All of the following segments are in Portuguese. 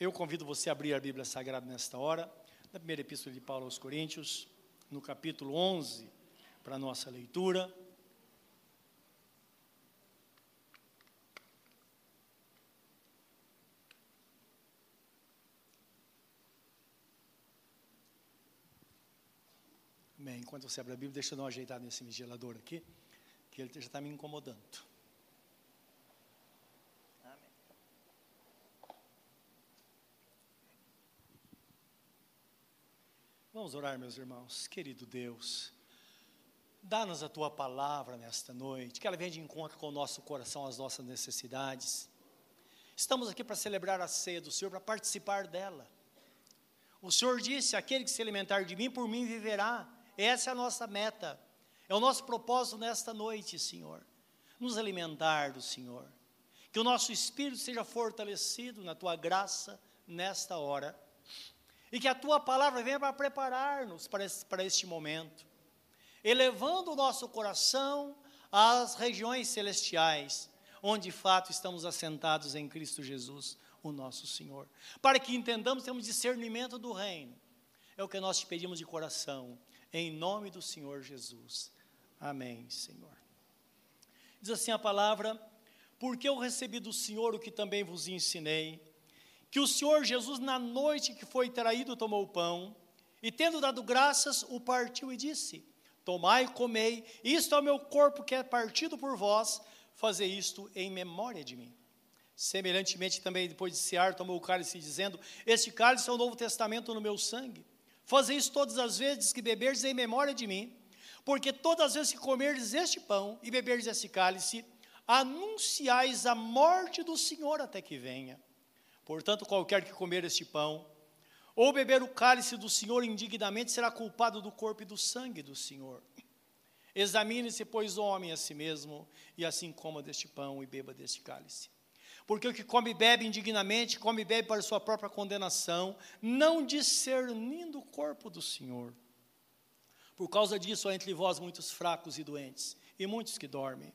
Eu convido você a abrir a Bíblia Sagrada nesta hora, na primeira epístola de Paulo aos Coríntios, no capítulo 11, para a nossa leitura. Bem, enquanto você abre a Bíblia, deixa eu dar uma ajeitada nesse vigilador aqui, que ele já está me incomodando. Vamos orar, meus irmãos. Querido Deus, dá-nos a tua palavra nesta noite, que ela venha de encontro com o nosso coração, as nossas necessidades. Estamos aqui para celebrar a ceia do Senhor, para participar dela. O Senhor disse: aquele que se alimentar de mim, por mim viverá. Essa é a nossa meta, é o nosso propósito nesta noite, Senhor. Nos alimentar do Senhor. Que o nosso espírito seja fortalecido na tua graça nesta hora e que a tua palavra venha para preparar-nos para, este momento, elevando o nosso coração às regiões celestiais, onde de fato estamos assentados em Cristo Jesus, o nosso Senhor. Para que entendamos, temos discernimento do reino. É o que nós te pedimos de coração, em nome do Senhor Jesus. Amém, Senhor. Diz assim a palavra: Porque eu recebi do Senhor o que também vos ensinei que o Senhor Jesus, na noite que foi traído, tomou o pão, e tendo dado graças, o partiu e disse: Tomai e comei, isto é o meu corpo que é partido por vós, fazer isto em memória de mim. Semelhantemente, também depois de cear, tomou o cálice, dizendo: Este cálice é o novo testamento no meu sangue. Fazer isso todas as vezes que beberdes em memória de mim, porque todas as vezes que comerdes este pão e beberdes este cálice, anunciais a morte do Senhor até que venha. Portanto, qualquer que comer este pão, ou beber o cálice do Senhor indignamente, será culpado do corpo e do sangue do Senhor. Examine-se, pois, o homem a si mesmo, e assim coma deste pão e beba deste cálice. Porque o que come e bebe indignamente, come e bebe para sua própria condenação, não discernindo o corpo do Senhor. Por causa disso há entre vós muitos fracos e doentes, e muitos que dormem.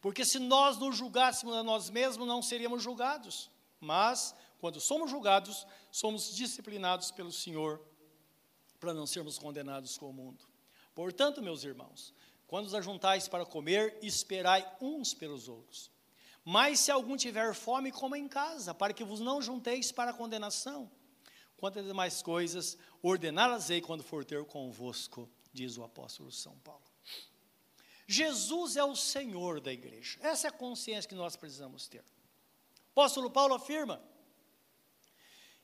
Porque se nós nos julgássemos a nós mesmos, não seríamos julgados. Mas quando somos julgados, somos disciplinados pelo Senhor para não sermos condenados com o mundo. Portanto, meus irmãos, quando os ajuntais para comer, esperai uns pelos outros. Mas se algum tiver fome, coma em casa, para que vos não junteis para a condenação. Quanto às demais coisas, ordená-las-ei quando for ter convosco, diz o apóstolo São Paulo. Jesus é o Senhor da igreja. Essa é a consciência que nós precisamos ter. O apóstolo Paulo afirma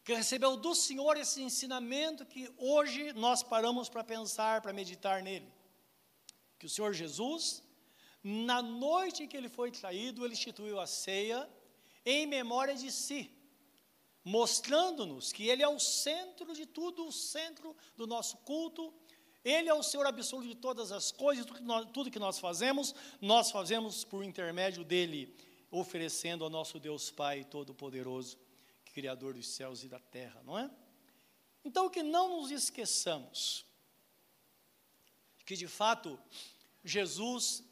que recebeu do Senhor esse ensinamento que hoje nós paramos para pensar, para meditar nele. Que o Senhor Jesus, na noite em que ele foi traído, ele instituiu a ceia em memória de si, mostrando-nos que ele é o centro de tudo, o centro do nosso culto, ele é o Senhor absoluto de todas as coisas, tudo que nós, tudo que nós fazemos, nós fazemos por intermédio dele, oferecendo ao nosso Deus Pai Todo-Poderoso Criador dos céus e da terra, não é? Então, que não nos esqueçamos que, de fato, Jesus,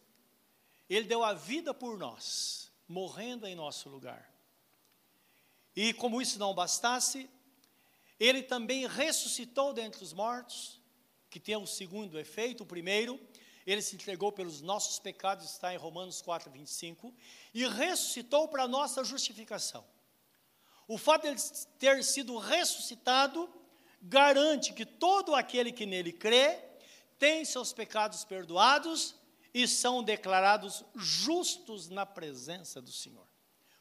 Ele deu a vida por nós, morrendo em nosso lugar. E como isso não bastasse, Ele também ressuscitou dentre os mortos, que tem o segundo efeito, o primeiro, ele se entregou pelos nossos pecados, está em Romanos 4, 25, e ressuscitou para a nossa justificação. O fato de ele ter sido ressuscitado garante que todo aquele que nele crê tem seus pecados perdoados e são declarados justos na presença do Senhor.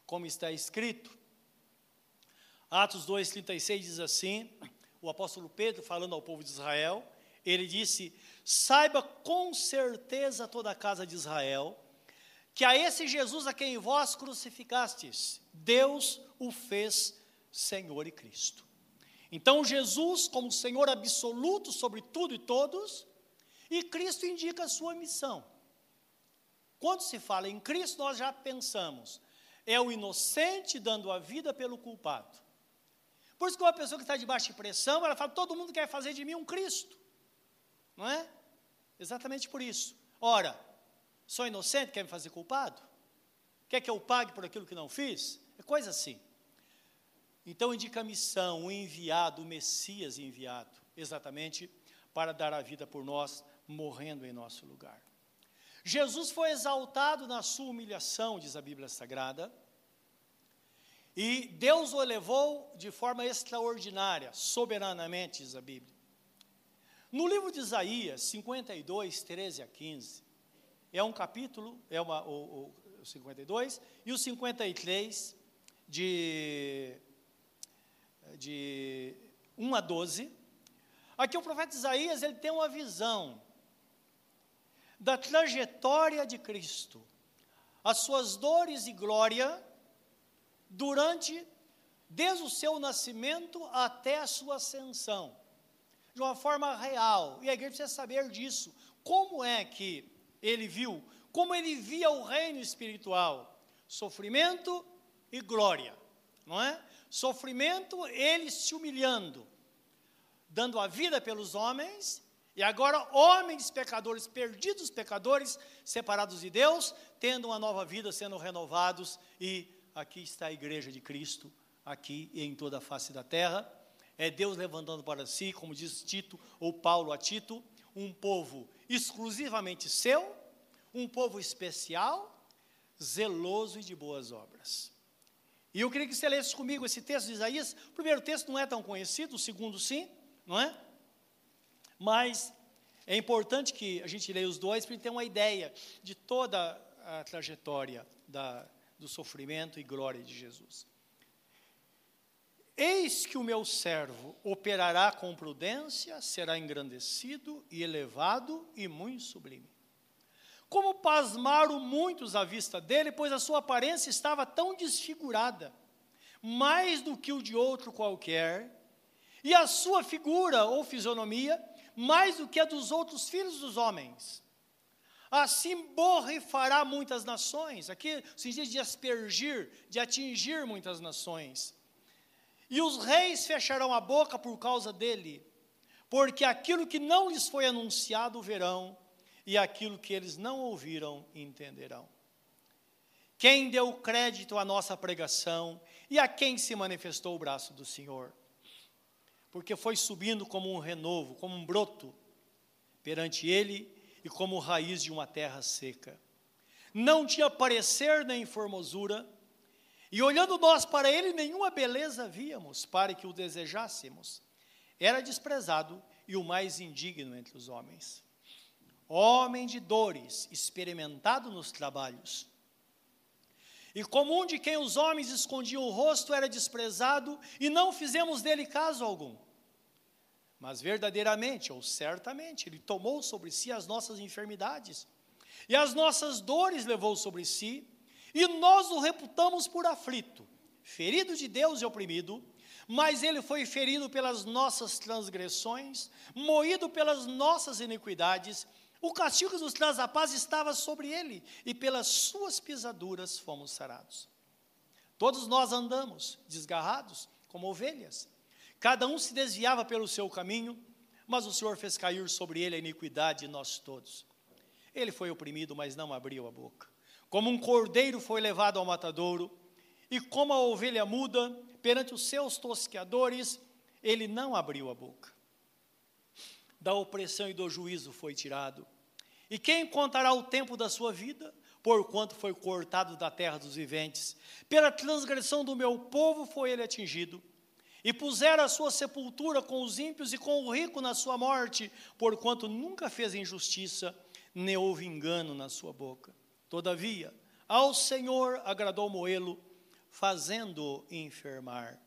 Como está escrito, Atos 2,36 diz assim: o apóstolo Pedro, falando ao povo de Israel, ele disse: Saiba com certeza toda a casa de Israel, que a esse Jesus a quem vós crucificastes, Deus o fez Senhor e Cristo. Então, Jesus, como Senhor absoluto sobre tudo e todos, e Cristo indica a sua missão. Quando se fala em Cristo, nós já pensamos, é o inocente dando a vida pelo culpado. Por isso que uma pessoa que está debaixo de pressão, ela fala, todo mundo quer fazer de mim um Cristo. Não é? Exatamente por isso. Ora, sou inocente, quer me fazer culpado? Quer que eu pague por aquilo que não fiz? É coisa assim. Então indica a missão, o enviado, o Messias enviado, exatamente para dar a vida por nós, morrendo em nosso lugar. Jesus foi exaltado na sua humilhação, diz a Bíblia Sagrada, e Deus o elevou de forma extraordinária, soberanamente, diz a Bíblia. No livro de Isaías 52, 13 a 15, é um capítulo, é uma, o, o 52, e o 53, de, de 1 a 12. Aqui o profeta Isaías ele tem uma visão da trajetória de Cristo, as suas dores e glória durante desde o seu nascimento até a sua ascensão, de uma forma real. E a igreja precisa saber disso. Como é que ele viu? Como ele via o reino espiritual? Sofrimento e glória, não é? Sofrimento, ele se humilhando, dando a vida pelos homens, e agora homens pecadores, perdidos pecadores, separados de Deus, tendo uma nova vida, sendo renovados, e aqui está a igreja de Cristo, aqui e em toda a face da terra. É Deus levantando para si, como diz Tito ou Paulo a Tito, um povo exclusivamente seu, um povo especial, zeloso e de boas obras. E eu queria que você lesse comigo esse texto de Isaías. O primeiro texto não é tão conhecido, o segundo sim, não é? Mas é importante que a gente leia os dois para ter uma ideia de toda a trajetória da, do sofrimento e glória de Jesus. Eis que o meu servo operará com prudência, será engrandecido e elevado e muito sublime. Como pasmaram muitos à vista dele, pois a sua aparência estava tão desfigurada, mais do que o de outro qualquer, e a sua figura ou fisionomia, mais do que a dos outros filhos dos homens. Assim borrifará muitas nações, aqui o sentido de aspergir, de atingir muitas nações. E os reis fecharão a boca por causa dele, porque aquilo que não lhes foi anunciado verão, e aquilo que eles não ouviram entenderão. Quem deu crédito à nossa pregação e a quem se manifestou o braço do Senhor? Porque foi subindo como um renovo, como um broto perante ele e como raiz de uma terra seca. Não tinha parecer nem formosura, e olhando nós para ele, nenhuma beleza víamos para que o desejássemos. Era desprezado e o mais indigno entre os homens homem de dores, experimentado nos trabalhos. E comum de quem os homens escondiam o rosto era desprezado, e não fizemos dele caso algum. Mas verdadeiramente, ou certamente, ele tomou sobre si as nossas enfermidades, e as nossas dores levou sobre si, e nós o reputamos por aflito, ferido de Deus e oprimido, mas ele foi ferido pelas nossas transgressões, moído pelas nossas iniquidades, o castigo que nos traz a paz estava sobre ele, e pelas suas pisaduras fomos sarados. Todos nós andamos desgarrados, como ovelhas. Cada um se desviava pelo seu caminho, mas o Senhor fez cair sobre ele a iniquidade de nós todos. Ele foi oprimido, mas não abriu a boca. Como um cordeiro foi levado ao matadouro, e como a ovelha muda perante os seus tosqueadores, ele não abriu a boca. Da opressão e do juízo foi tirado. E quem contará o tempo da sua vida? Porquanto foi cortado da terra dos viventes. Pela transgressão do meu povo foi ele atingido. E puseram a sua sepultura com os ímpios e com o rico na sua morte, porquanto nunca fez injustiça, nem houve engano na sua boca. Todavia, ao Senhor agradou moê-lo, fazendo-o enfermar.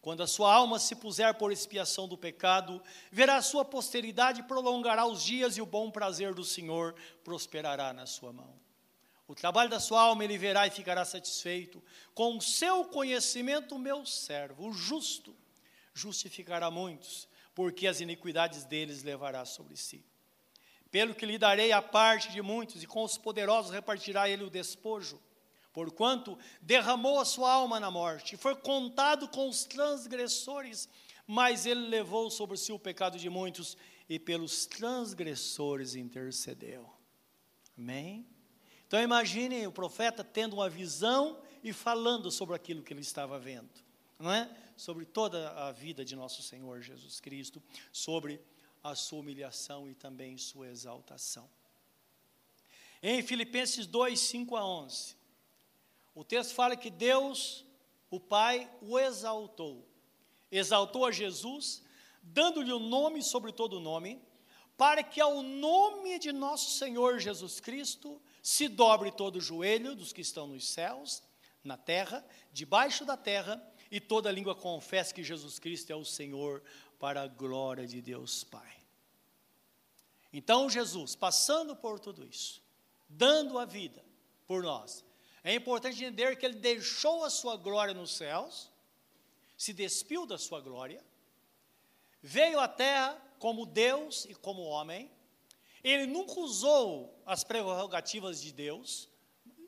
Quando a sua alma se puser por expiação do pecado, verá a sua posteridade prolongará os dias e o bom prazer do Senhor prosperará na sua mão. O trabalho da sua alma ele verá e ficará satisfeito. Com o seu conhecimento, meu servo, o justo, justificará muitos, porque as iniquidades deles levará sobre si. Pelo que lhe darei a parte de muitos, e com os poderosos repartirá ele o despojo porquanto derramou a sua alma na morte, foi contado com os transgressores, mas ele levou sobre si o pecado de muitos e pelos transgressores intercedeu. Amém? Então imaginem o profeta tendo uma visão e falando sobre aquilo que ele estava vendo, não é? Sobre toda a vida de nosso Senhor Jesus Cristo, sobre a sua humilhação e também sua exaltação. Em Filipenses 2, 5 a 11, o texto fala que Deus, o Pai, o exaltou. Exaltou a Jesus, dando-lhe o um nome sobre todo nome, para que ao nome de nosso Senhor Jesus Cristo se dobre todo o joelho dos que estão nos céus, na terra, debaixo da terra, e toda língua confesse que Jesus Cristo é o Senhor, para a glória de Deus Pai. Então, Jesus, passando por tudo isso, dando a vida por nós, é importante entender que ele deixou a sua glória nos céus, se despiu da sua glória, veio à terra como Deus e como homem, ele nunca usou as prerrogativas de Deus,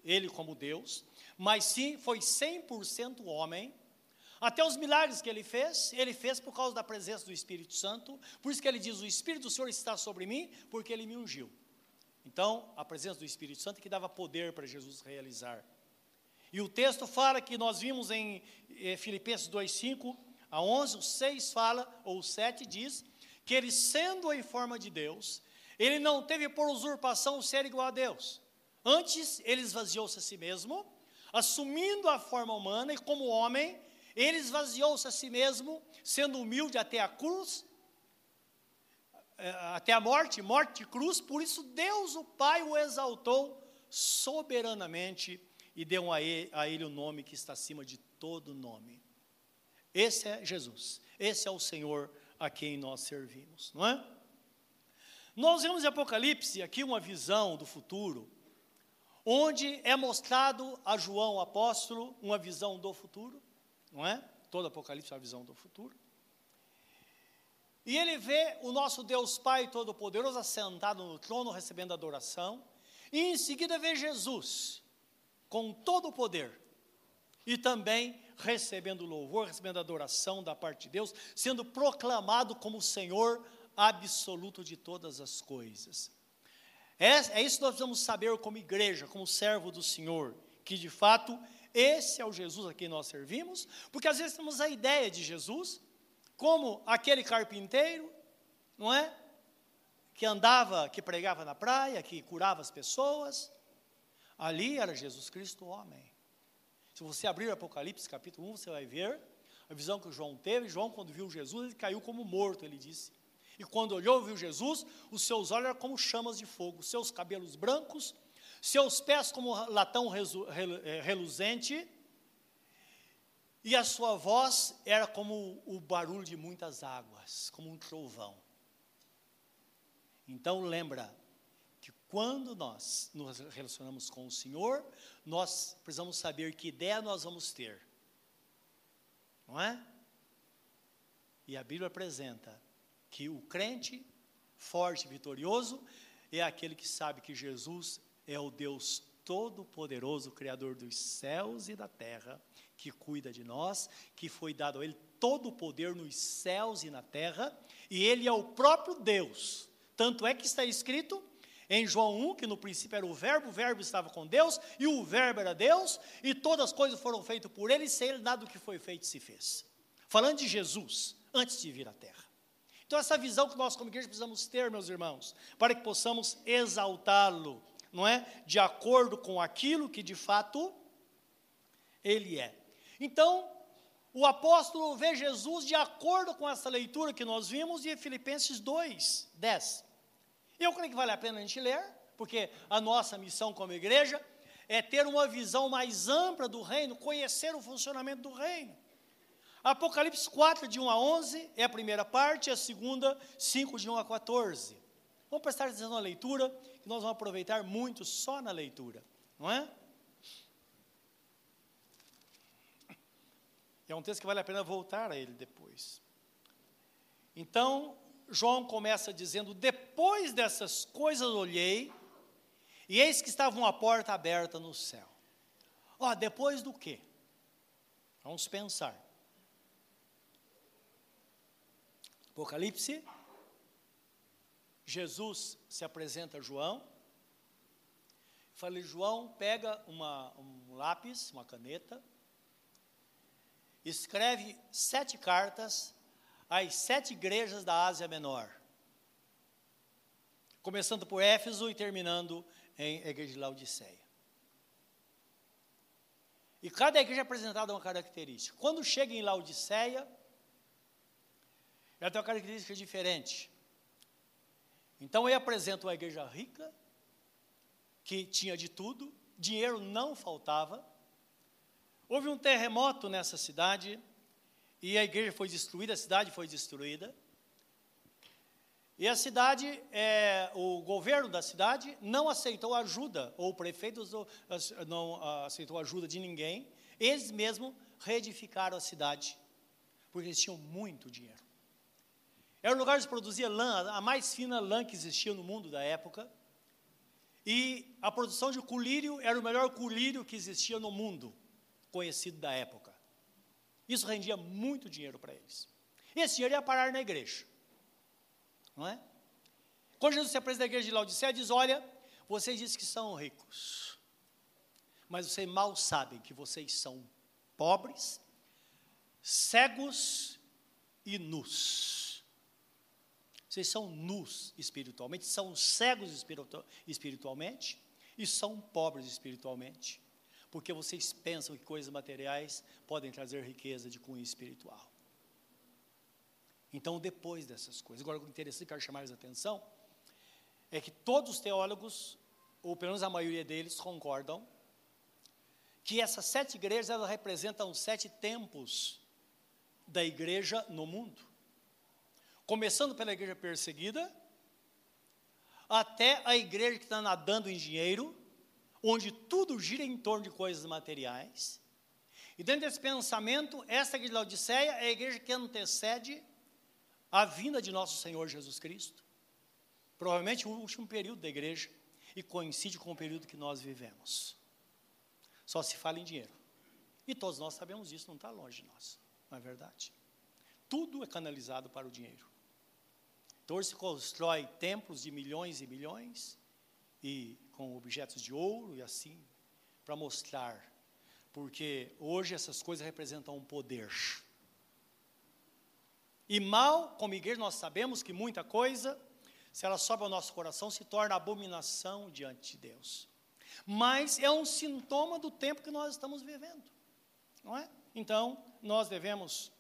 ele como Deus, mas sim foi 100% homem. Até os milagres que ele fez, ele fez por causa da presença do Espírito Santo, por isso que ele diz: O Espírito do Senhor está sobre mim, porque ele me ungiu. Então, a presença do Espírito Santo que dava poder para Jesus realizar. E o texto fala que nós vimos em eh, Filipenses 2,5 a 11, o 6 fala, ou o 7 diz, que ele, sendo em forma de Deus, ele não teve por usurpação ser igual a Deus. Antes, ele esvaziou-se a si mesmo, assumindo a forma humana, e como homem, ele esvaziou-se a si mesmo, sendo humilde até a cruz, eh, até a morte, morte de cruz, por isso Deus o Pai o exaltou soberanamente e deu a ele, a ele o nome que está acima de todo nome. Esse é Jesus, esse é o Senhor a quem nós servimos, não é? Nós vemos em Apocalipse aqui uma visão do futuro, onde é mostrado a João apóstolo uma visão do futuro, não é? Todo Apocalipse é uma visão do futuro. E ele vê o nosso Deus Pai Todo-Poderoso assentado no trono, recebendo adoração, e em seguida vê Jesus, com todo o poder, e também recebendo louvor, recebendo adoração da parte de Deus, sendo proclamado como Senhor absoluto de todas as coisas. É, é isso que nós precisamos saber como igreja, como servo do Senhor, que de fato esse é o Jesus a quem nós servimos, porque às vezes temos a ideia de Jesus como aquele carpinteiro, não é? Que andava, que pregava na praia, que curava as pessoas. Ali era Jesus Cristo, homem. Se você abrir o Apocalipse capítulo 1, você vai ver a visão que João teve. João, quando viu Jesus, ele caiu como morto, ele disse. E quando olhou, viu Jesus, os seus olhos eram como chamas de fogo, seus cabelos brancos, seus pés como latão eh, reluzente, e a sua voz era como o barulho de muitas águas, como um trovão. Então lembra que quando nós nos relacionamos com o Senhor, nós precisamos saber que ideia nós vamos ter. Não é? E a Bíblia apresenta que o crente forte e vitorioso é aquele que sabe que Jesus é o Deus Todo-Poderoso, Criador dos céus e da terra, que cuida de nós, que foi dado a Ele todo o poder nos céus e na terra, e Ele é o próprio Deus. Tanto é que está escrito em João 1 que no princípio era o Verbo, o Verbo estava com Deus, e o Verbo era Deus, e todas as coisas foram feitas por Ele, e sem Ele nada do que foi feito se fez. Falando de Jesus, antes de vir à terra. Então, essa visão que nós, como igreja, precisamos ter, meus irmãos, para que possamos exaltá-lo, não é? De acordo com aquilo que de fato ele é. Então, o apóstolo vê Jesus de acordo com essa leitura que nós vimos em Filipenses 2, 10. Eu creio que vale a pena a gente ler, porque a nossa missão como igreja é ter uma visão mais ampla do reino, conhecer o funcionamento do reino. Apocalipse 4, de 1 a 11, é a primeira parte, a segunda, 5, de 1 a 14. Vamos prestar atenção na leitura, que nós vamos aproveitar muito só na leitura, não é? É um texto que vale a pena voltar a ele depois. Então, João começa dizendo: Depois dessas coisas olhei, e eis que estava uma porta aberta no céu. Ó, depois do quê? Vamos pensar. Apocalipse, Jesus se apresenta a João. Falei, João, pega uma, um lápis, uma caneta, escreve sete cartas às sete igrejas da Ásia Menor, começando por Éfeso e terminando em igreja de Laodiceia. E cada igreja é apresentada uma característica. Quando chega em Laodiceia, ela tem uma característica diferente. Então ele apresenta uma igreja rica, que tinha de tudo, dinheiro não faltava. Houve um terremoto nessa cidade e a igreja foi destruída, a cidade foi destruída. E a cidade, é, o governo da cidade não aceitou ajuda, ou o prefeito não aceitou ajuda de ninguém. Eles mesmos reedificaram a cidade, porque eles tinham muito dinheiro. Era um lugar de produzir lã, a mais fina lã que existia no mundo da época. E a produção de colírio era o melhor colírio que existia no mundo, conhecido da época. Isso rendia muito dinheiro para eles. E esse dinheiro ia parar na igreja. Não é? Quando Jesus se apresenta na igreja de Laodicea, diz: Olha, vocês dizem que são ricos, mas vocês mal sabem que vocês são pobres, cegos e nus. Vocês são nus espiritualmente, são cegos espiritualmente e são pobres espiritualmente, porque vocês pensam que coisas materiais podem trazer riqueza de cunho espiritual. Então, depois dessas coisas, agora o interessante que eu quero chamar a atenção é que todos os teólogos, ou pelo menos a maioria deles, concordam que essas sete igrejas elas representam sete tempos da igreja no mundo começando pela igreja perseguida, até a igreja que está nadando em dinheiro, onde tudo gira em torno de coisas materiais. E dentro desse pensamento, esta igreja de Laodiceia é a igreja que antecede a vinda de nosso Senhor Jesus Cristo. Provavelmente o último período da igreja e coincide com o período que nós vivemos. Só se fala em dinheiro. E todos nós sabemos disso, não está longe de nós, não é verdade? Tudo é canalizado para o dinheiro. Então se constrói templos de milhões e milhões, e com objetos de ouro e assim, para mostrar. Porque hoje essas coisas representam um poder. E mal, como igreja, nós sabemos que muita coisa, se ela sobe ao nosso coração, se torna abominação diante de Deus. Mas é um sintoma do tempo que nós estamos vivendo, não é? Então, nós devemos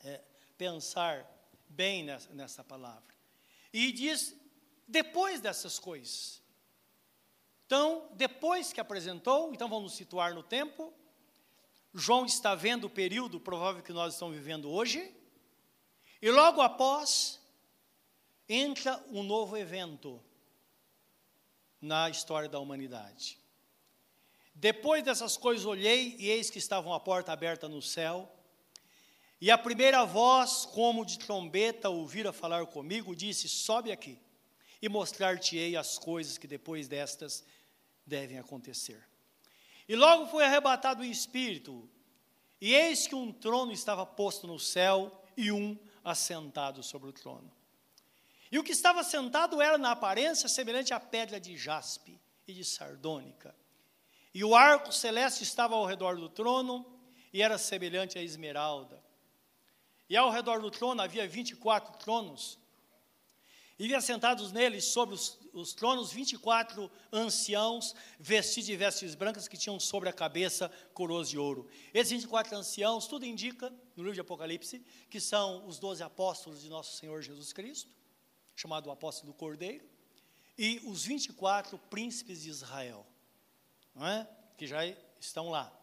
é, pensar bem nessa, nessa palavra. E diz, depois dessas coisas. Então, depois que apresentou, então vamos situar no tempo. João está vendo o período provável que nós estamos vivendo hoje. E logo após, entra um novo evento na história da humanidade. Depois dessas coisas olhei e eis que estavam a porta aberta no céu e a primeira voz, como de trombeta, ouvira falar comigo, disse: Sobe aqui e mostrar-te-ei as coisas que depois destas devem acontecer. E logo foi arrebatado o espírito, e eis que um trono estava posto no céu e um assentado sobre o trono. E o que estava sentado era, na aparência, semelhante à pedra de jaspe e de sardônica. E o arco celeste estava ao redor do trono e era semelhante à esmeralda. E ao redor do trono havia 24 tronos. E havia sentados neles, sobre os, os tronos, 24 anciãos, vestidos de vestes brancas, que tinham sobre a cabeça coroas de ouro. Esses 24 anciãos, tudo indica, no livro de Apocalipse, que são os 12 apóstolos de nosso Senhor Jesus Cristo, chamado apóstolo do Cordeiro, e os 24 príncipes de Israel, é? que já estão lá.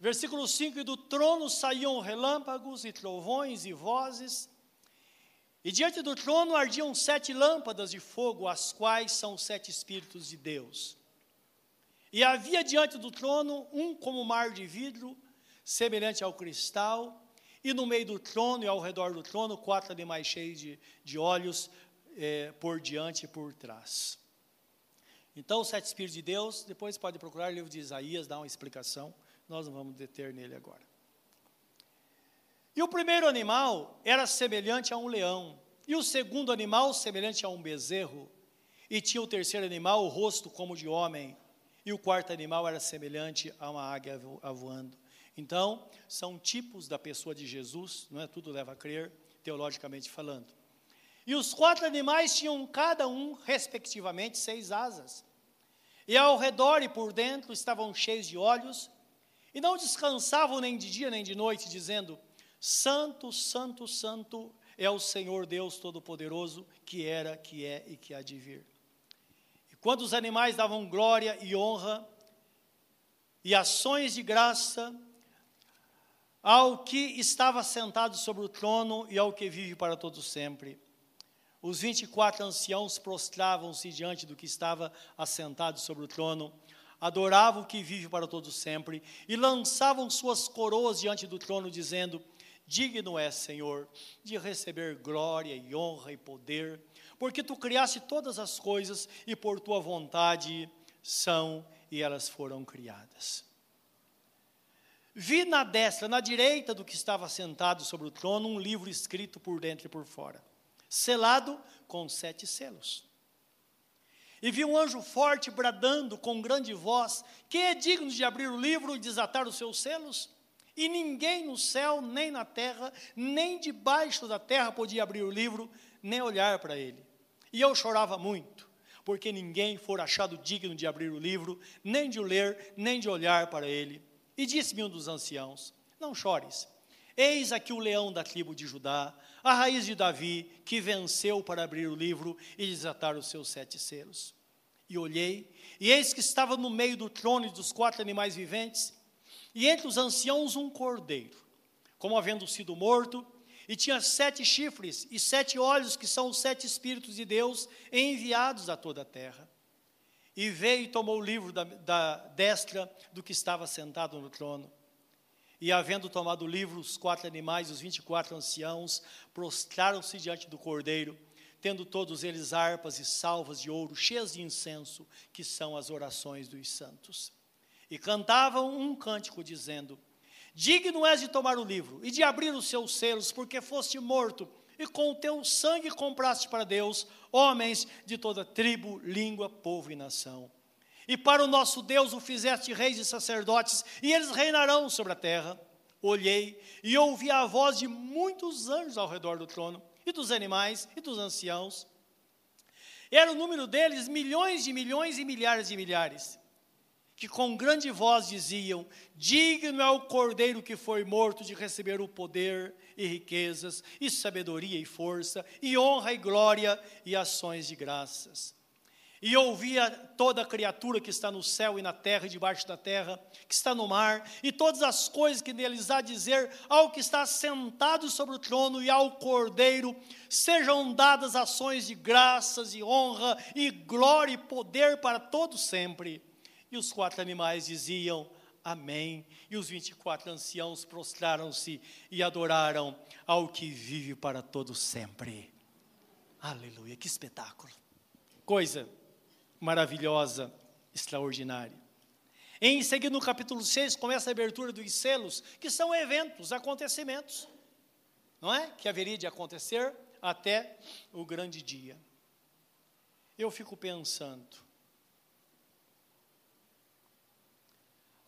Versículo 5: E do trono saíam relâmpagos e trovões e vozes, e diante do trono ardiam sete lâmpadas de fogo, as quais são sete Espíritos de Deus. E havia diante do trono um como mar de vidro, semelhante ao cristal, e no meio do trono e ao redor do trono, quatro animais cheios de, de olhos eh, por diante e por trás. Então, os sete Espíritos de Deus, depois pode procurar o livro de Isaías, dar uma explicação nós não vamos deter nele agora. E o primeiro animal era semelhante a um leão, e o segundo animal semelhante a um bezerro, e tinha o terceiro animal o rosto como de homem, e o quarto animal era semelhante a uma águia voando. Então, são tipos da pessoa de Jesus, não é? Tudo leva a crer, teologicamente falando. E os quatro animais tinham cada um, respectivamente, seis asas. E ao redor e por dentro estavam cheios de olhos, e não descansavam nem de dia nem de noite, dizendo: Santo, Santo, Santo é o Senhor Deus Todo-Poderoso, que era, que é e que há de vir. E quando os animais davam glória e honra e ações de graça ao que estava sentado sobre o trono e ao que vive para todo sempre. Os vinte e quatro anciãos prostravam-se diante do que estava assentado sobre o trono, adoravam o que vive para todo sempre e lançavam suas coroas diante do trono, dizendo: Digno é, Senhor, de receber glória e honra e poder, porque tu criaste todas as coisas e por tua vontade são e elas foram criadas. Vi na destra, na direita do que estava sentado sobre o trono, um livro escrito por dentro e por fora, selado com sete selos. E vi um anjo forte bradando com grande voz: Quem é digno de abrir o livro e desatar os seus selos? E ninguém no céu, nem na terra, nem debaixo da terra podia abrir o livro, nem olhar para ele. E eu chorava muito, porque ninguém for achado digno de abrir o livro, nem de o ler, nem de olhar para ele. E disse-me um dos anciãos: Não chores. Eis aqui o leão da tribo de Judá, a raiz de Davi, que venceu para abrir o livro e desatar os seus sete selos. E olhei, e eis que estava no meio do trono e dos quatro animais viventes, e entre os anciãos um cordeiro, como havendo sido morto, e tinha sete chifres e sete olhos, que são os sete Espíritos de Deus enviados a toda a terra. E veio e tomou o livro da, da destra do que estava sentado no trono. E havendo tomado o livro, os quatro animais, os vinte e quatro anciãos, prostraram-se diante do cordeiro, tendo todos eles harpas e salvas de ouro, cheias de incenso, que são as orações dos santos e cantavam um cântico dizendo: Digno és de tomar o livro e de abrir os seus selos, porque foste morto, e com o teu sangue compraste para Deus homens de toda tribo, língua, povo e nação. E para o nosso Deus o fizeste reis e sacerdotes, e eles reinarão sobre a terra. Olhei e ouvi a voz de muitos anjos ao redor do trono, e dos animais, e dos anciãos. Era o número deles milhões de milhões e milhares de milhares que com grande voz diziam: Digno é o cordeiro que foi morto de receber o poder e riquezas, e sabedoria e força, e honra e glória e ações de graças. E ouvia toda criatura que está no céu e na terra e debaixo da terra, que está no mar, e todas as coisas que neles há dizer ao que está sentado sobre o trono e ao cordeiro, sejam dadas ações de graças e honra e glória e poder para todos sempre. E os quatro animais diziam Amém. E os vinte e quatro anciãos prostraram-se e adoraram ao que vive para todo sempre. Aleluia, que espetáculo. Coisa maravilhosa, extraordinária. Em seguida, no capítulo 6, começa a abertura dos selos, que são eventos, acontecimentos, não é? Que haveria de acontecer até o grande dia. Eu fico pensando,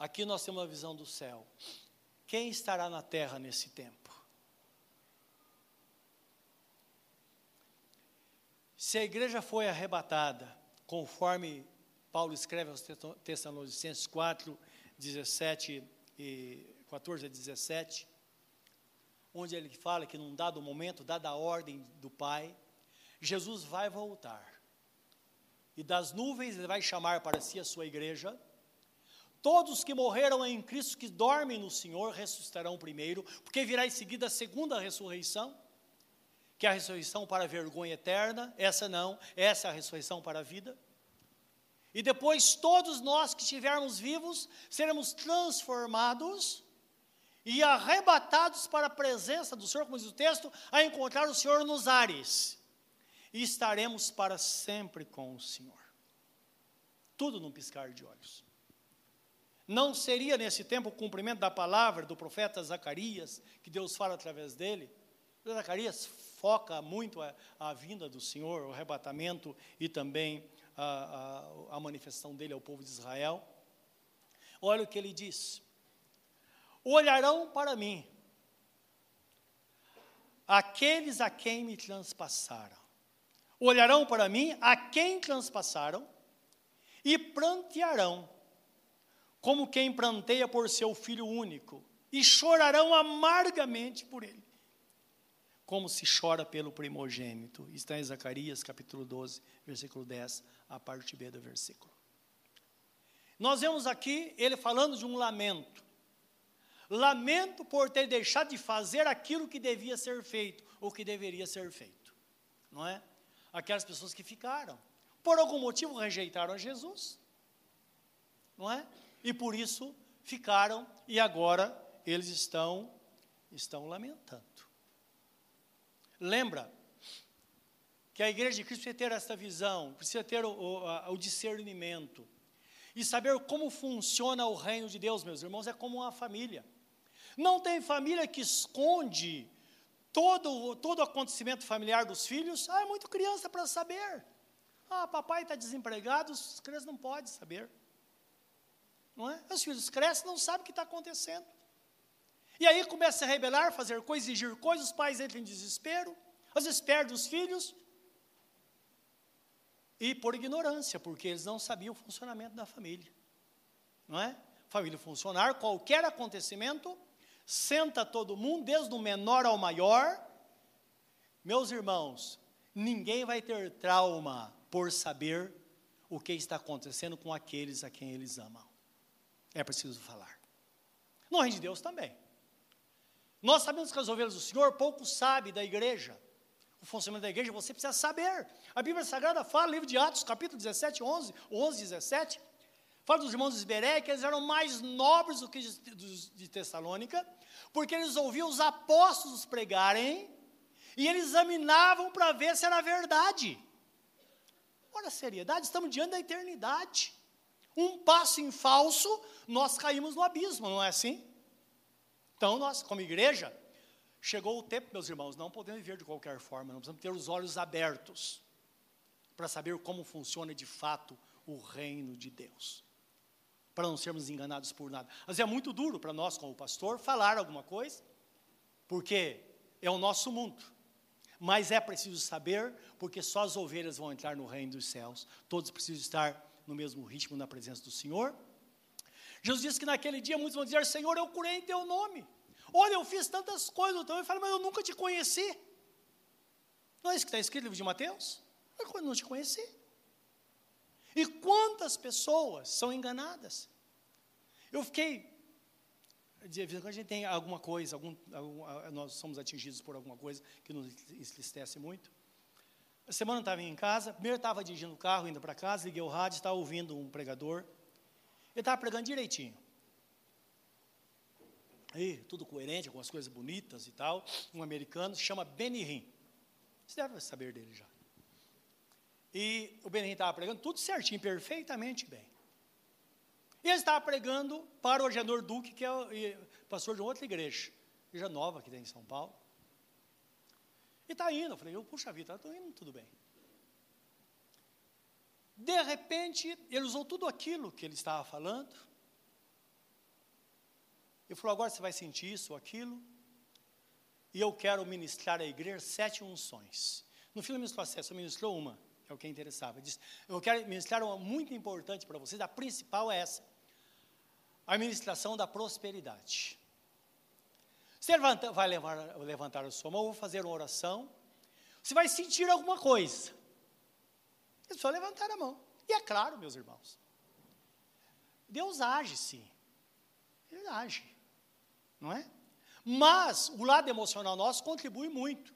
Aqui nós temos uma visão do céu. Quem estará na terra nesse tempo? Se a igreja foi arrebatada, conforme Paulo escreve aos Tessalonicenses 4, 17 e 14 a 17, onde ele fala que num dado momento, dada a ordem do Pai, Jesus vai voltar. E das nuvens ele vai chamar para si a sua igreja, Todos que morreram em Cristo, que dormem no Senhor, ressuscitarão primeiro, porque virá em seguida a segunda ressurreição, que a ressurreição para a vergonha eterna. Essa não, essa é a ressurreição para a vida. E depois todos nós que estivermos vivos seremos transformados e arrebatados para a presença do Senhor, como diz o texto, a encontrar o Senhor nos ares. E estaremos para sempre com o Senhor. Tudo num piscar de olhos. Não seria nesse tempo o cumprimento da palavra do profeta Zacarias, que Deus fala através dele? Zacarias foca muito a, a vinda do Senhor, o arrebatamento e também a, a, a manifestação dele ao povo de Israel. Olha o que ele diz: olharão para mim, aqueles a quem me transpassaram. Olharão para mim a quem transpassaram e prantearão, como quem pranteia por seu filho único, e chorarão amargamente por ele, como se chora pelo primogênito. Está em Zacarias capítulo 12, versículo 10, a parte B do versículo. Nós vemos aqui ele falando de um lamento. Lamento por ter deixado de fazer aquilo que devia ser feito, ou que deveria ser feito. Não é? Aquelas pessoas que ficaram, por algum motivo rejeitaram a Jesus. Não é? E por isso ficaram e agora eles estão estão lamentando. Lembra que a igreja de Cristo precisa ter essa visão, precisa ter o, o, o discernimento e saber como funciona o reino de Deus, meus irmãos, é como uma família. Não tem família que esconde todo, todo acontecimento familiar dos filhos. Ah, é muito criança para saber. Ah, papai está desempregado, as crianças não podem saber. Não é? Os filhos crescem não sabem o que está acontecendo. E aí começa a rebelar, fazer coisas, exigir coisas, os pais entram em desespero, às vezes perdem os filhos, e por ignorância, porque eles não sabiam o funcionamento da família. Não é? Família funcionar, qualquer acontecimento, senta todo mundo, desde o menor ao maior. Meus irmãos, ninguém vai ter trauma por saber o que está acontecendo com aqueles a quem eles amam. É preciso falar. No reino de Deus também. Nós sabemos que as ovelhas do Senhor, pouco sabe da igreja. O funcionamento da igreja, você precisa saber. A Bíblia Sagrada fala, livro de Atos, capítulo 17, 11, 11, 17, fala dos irmãos de Isberé, que eles eram mais nobres do que de, de Tessalônica, porque eles ouviam os apóstolos pregarem, e eles examinavam para ver se era verdade. Olha a seriedade, estamos diante da eternidade. Um passo em falso, nós caímos no abismo, não é assim? Então, nós, como igreja, chegou o tempo, meus irmãos, não podemos viver de qualquer forma, não precisamos ter os olhos abertos para saber como funciona de fato o reino de Deus. Para não sermos enganados por nada. Mas é muito duro para nós, como pastor, falar alguma coisa, porque é o nosso mundo. Mas é preciso saber, porque só as ovelhas vão entrar no reino dos céus. Todos precisam estar no mesmo ritmo na presença do Senhor. Jesus disse que naquele dia muitos vão dizer: Senhor, eu curei em teu nome. Olha, eu fiz tantas coisas no teu nome. Ele mas eu nunca te conheci. Não é isso que está escrito no livro de Mateus? Eu não te conheci. E quantas pessoas são enganadas? Eu fiquei. Quando a gente tem alguma coisa, algum, algum, nós somos atingidos por alguma coisa que nos entristece muito. A semana eu estava em casa, primeiro estava dirigindo o carro, indo para casa, liguei o rádio, estava ouvindo um pregador. Ele estava pregando direitinho. Aí, tudo coerente, com as coisas bonitas e tal. Um americano se chama Benny. Você deve saber dele já. E o Benny estava pregando tudo certinho, perfeitamente bem. E ele estava pregando para o Agenor Duque, que é pastor de outra igreja, igreja nova que tem em São Paulo. E está indo. Eu falei, puxa vida, estou indo tudo bem. De repente, ele usou tudo aquilo que ele estava falando. Ele falou: agora você vai sentir isso ou aquilo. E eu quero ministrar à igreja sete unções. No filme ministrou sete, ministrou uma, que é o que interessava. Ele disse: eu quero ministrar uma muito importante para vocês, a principal é essa: a administração da prosperidade. Você vai levar, levantar a sua mão, vou fazer uma oração. Você vai sentir alguma coisa. É só levantar a mão. E é claro, meus irmãos, Deus age sim. Ele age. Não é? Mas o lado emocional nosso contribui muito.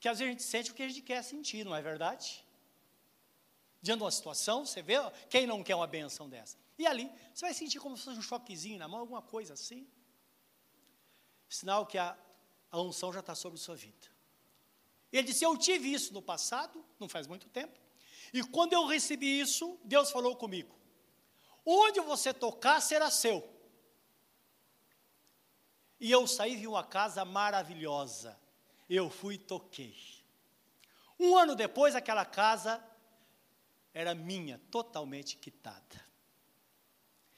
Que às vezes a gente sente o que a gente quer sentir, não é verdade? Diante de uma situação, você vê, quem não quer uma benção dessa? E ali, você vai sentir como se fosse um choquezinho na mão, alguma coisa assim. Sinal que a, a unção já está sobre a sua vida. Ele disse: Eu tive isso no passado, não faz muito tempo. E quando eu recebi isso, Deus falou comigo: onde você tocar será seu. E eu saí e vi uma casa maravilhosa. Eu fui e toquei. Um ano depois, aquela casa era minha, totalmente quitada.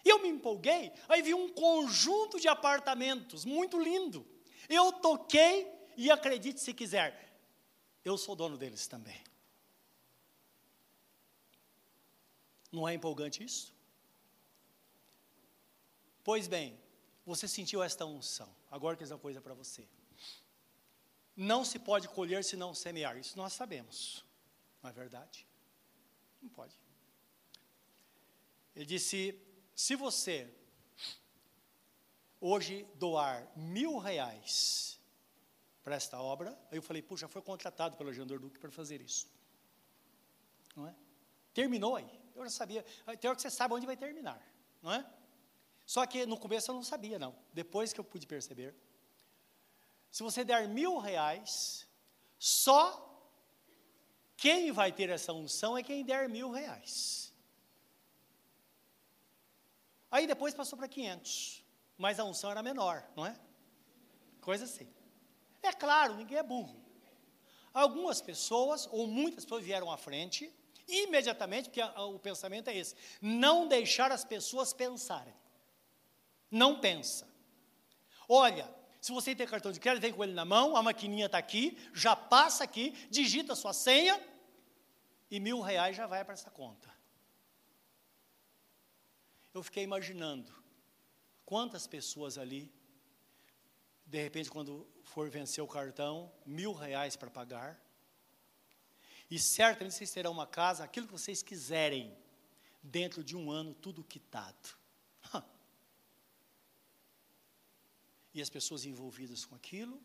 E eu me empolguei, aí vi um conjunto de apartamentos, muito lindo. Eu toquei e acredite se quiser, eu sou dono deles também. Não é empolgante isso? Pois bem, você sentiu esta unção. Agora que uma coisa para você. Não se pode colher se não semear. Isso nós sabemos. Não é verdade? Não pode. Ele disse: se você hoje doar mil reais para esta obra, aí eu falei, puxa, foi contratado pelo Jandor Duque para fazer isso. Não é? Terminou aí. Eu já sabia. Tem hora que você sabe onde vai terminar, não é? Só que no começo eu não sabia, não. Depois que eu pude perceber. Se você der mil reais, só quem vai ter essa unção é quem der mil reais. Aí depois passou para 500, mas a unção era menor, não é? Coisa assim. É claro, ninguém é burro. Algumas pessoas, ou muitas pessoas vieram à frente, imediatamente, porque a, a, o pensamento é esse: não deixar as pessoas pensarem. Não pensa. Olha, se você tem cartão de crédito, vem com ele na mão, a maquininha está aqui, já passa aqui, digita a sua senha e mil reais já vai para essa conta. Eu fiquei imaginando quantas pessoas ali, de repente, quando for vencer o cartão, mil reais para pagar, e certamente vocês terão uma casa, aquilo que vocês quiserem, dentro de um ano, tudo quitado. E as pessoas envolvidas com aquilo.